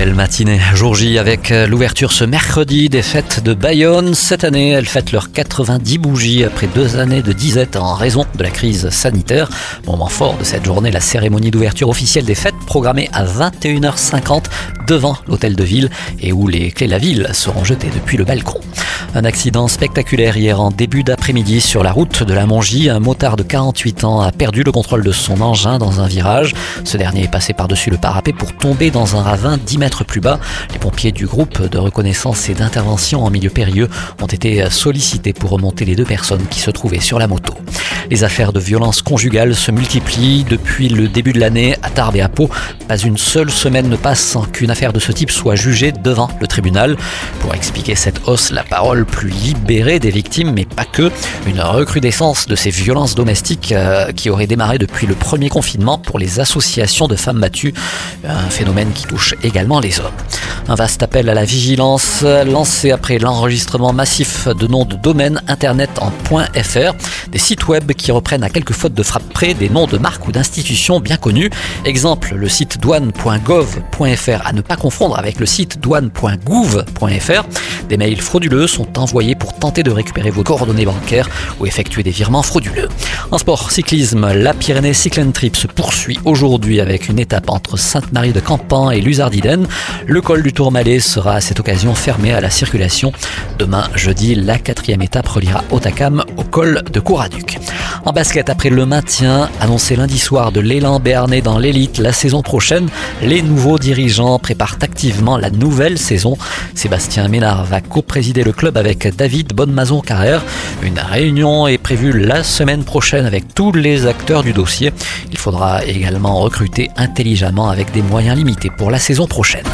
belle matinée, jour J avec euh, l'ouverture ce mercredi des fêtes de Bayonne. Cette année, elles fêtent leurs 90 bougies après deux années de disette en raison de la crise sanitaire. Moment fort de cette journée, la cérémonie d'ouverture officielle des fêtes programmée à 21h50 devant l'hôtel de ville et où les clés de la ville seront jetées depuis le balcon. Un accident spectaculaire hier en début d'après-midi sur la route de la Mongie. Un motard de 48 ans a perdu le contrôle de son engin dans un virage. Ce dernier est passé par-dessus le parapet pour tomber dans un ravin 10 mètres plus bas. Les pompiers du groupe de reconnaissance et d'intervention en milieu périlleux ont été sollicités pour remonter les deux personnes qui se trouvaient sur la moto. Les affaires de violence conjugale se multiplient depuis le début de l'année à Tarbes et à Pau. Pas une seule semaine ne passe sans qu'une affaire de ce type soit jugée devant le tribunal. Pour expliquer cette hausse, la parole plus libérée des victimes, mais pas que. Une recrudescence de ces violences domestiques euh, qui aurait démarré depuis le premier confinement pour les associations de femmes battues. Un phénomène qui touche également les hommes. Un vaste appel à la vigilance lancé après l'enregistrement massif de noms de domaines internet en .fr, des sites web qui reprennent à quelques fautes de frappe près des noms de marques ou d'institutions bien connues. Exemple, le site douane.gov.fr à ne pas confondre avec le site douane.gouv.fr. Des mails frauduleux sont envoyés pour tenter de récupérer vos coordonnées bancaires ou effectuer des virements frauduleux. En sport cyclisme, la Pyrénées Cycling Trip se poursuit aujourd'hui avec une étape entre Sainte-Marie de Campan et Luzardiden. Le col du Tourmalet sera à cette occasion fermé à la circulation. Demain, jeudi, la quatrième étape reliera Otakam au col de Couraduc. En basket, après le maintien annoncé lundi soir de l'élan béarnais dans l'élite la saison prochaine, les nouveaux dirigeants préparent activement la nouvelle saison. Sébastien Ménard va co-présider le club avec David Bonnemaison-Carrère. Une réunion est prévue la semaine prochaine avec tous les acteurs du dossier. Il faudra également recruter intelligemment avec des moyens limités pour la saison prochaine.